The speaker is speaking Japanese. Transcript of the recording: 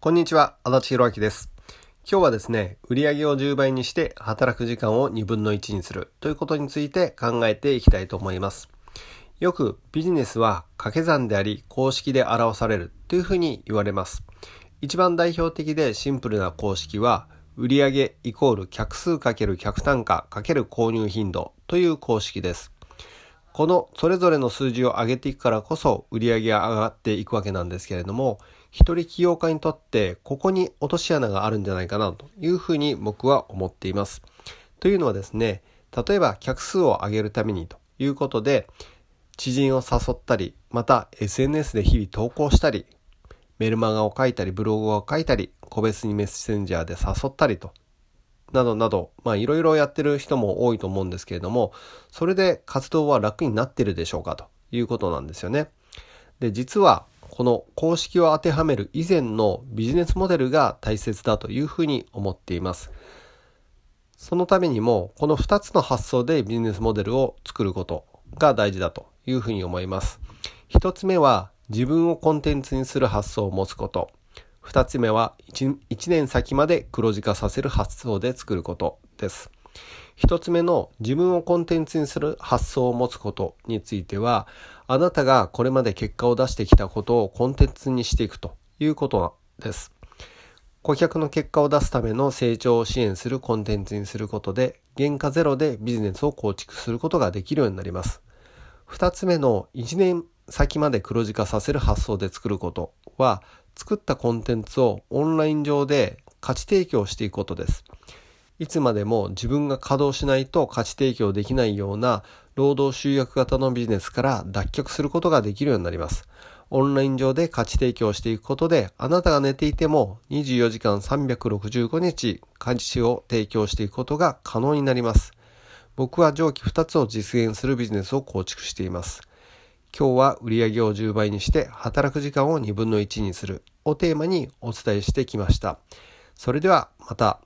こんにちは、足立弘明です。今日はですね、売上を10倍にして働く時間を2分の1にするということについて考えていきたいと思います。よくビジネスは掛け算であり公式で表されるというふうに言われます。一番代表的でシンプルな公式は売上イコール客数×客単価×購入頻度という公式です。このそれぞれの数字を上げていくからこそ売上が上がっていくわけなんですけれども、一人起業家にとってここに落とし穴があるんじゃないかなというふうに僕は思っています。というのはですね、例えば客数を上げるためにということで、知人を誘ったり、また SNS で日々投稿したり、メルマガを書いたり、ブログを書いたり、個別にメッセンジャーで誘ったりとなどなど、まあいろいろやってる人も多いと思うんですけれども、それで活動は楽になってるでしょうかということなんですよね。で、実はこの公式を当てはめる以前のビジネスモデルが大切だというふうに思っています。そのためにも、この2つの発想でビジネスモデルを作ることが大事だというふうに思います。1つ目は自分をコンテンツにする発想を持つこと。二つ目は 1, 1年先まで黒字化させる発想で作ることです。一つ目の自分をコンテンツにする発想を持つことについては、あなたがこれまで結果を出してきたことをコンテンツにしていくということです。顧客の結果を出すための成長を支援するコンテンツにすることで、原価ゼロでビジネスを構築することができるようになります。二つ目の1年先まで黒字化させる発想で作ることは、作ったコンテンツをオンライン上で価値提供していくことです。いつまでも自分が稼働しないと価値提供できないような労働集約型のビジネスから脱却することができるようになります。オンライン上で価値提供していくことで、あなたが寝ていても24時間365日価値を提供していくことが可能になります。僕は上記2つを実現するビジネスを構築しています。今日は売上を10倍にして働く時間を2分の1にするをテーマにお伝えしてきました。それではまた。